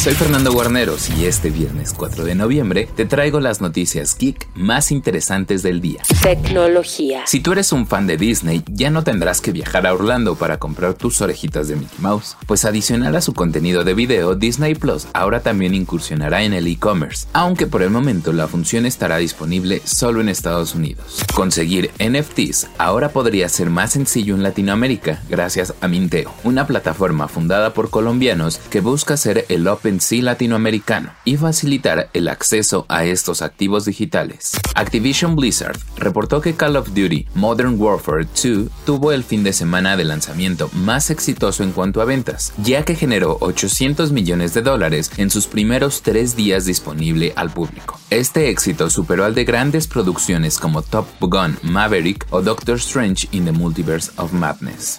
Soy Fernando Guarneros y este viernes 4 de noviembre te traigo las noticias geek más interesantes del día. Tecnología. Si tú eres un fan de Disney, ya no tendrás que viajar a Orlando para comprar tus orejitas de Mickey Mouse, pues adicional a su contenido de video, Disney Plus ahora también incursionará en el e-commerce, aunque por el momento la función estará disponible solo en Estados Unidos. Conseguir NFTs ahora podría ser más sencillo en Latinoamérica gracias a Minteo, una plataforma fundada por colombianos que busca ser el Open sí latinoamericano y facilitar el acceso a estos activos digitales. Activision Blizzard reportó que Call of Duty Modern Warfare 2 tuvo el fin de semana de lanzamiento más exitoso en cuanto a ventas, ya que generó 800 millones de dólares en sus primeros tres días disponible al público. Este éxito superó al de grandes producciones como Top Gun Maverick o Doctor Strange in the Multiverse of Madness.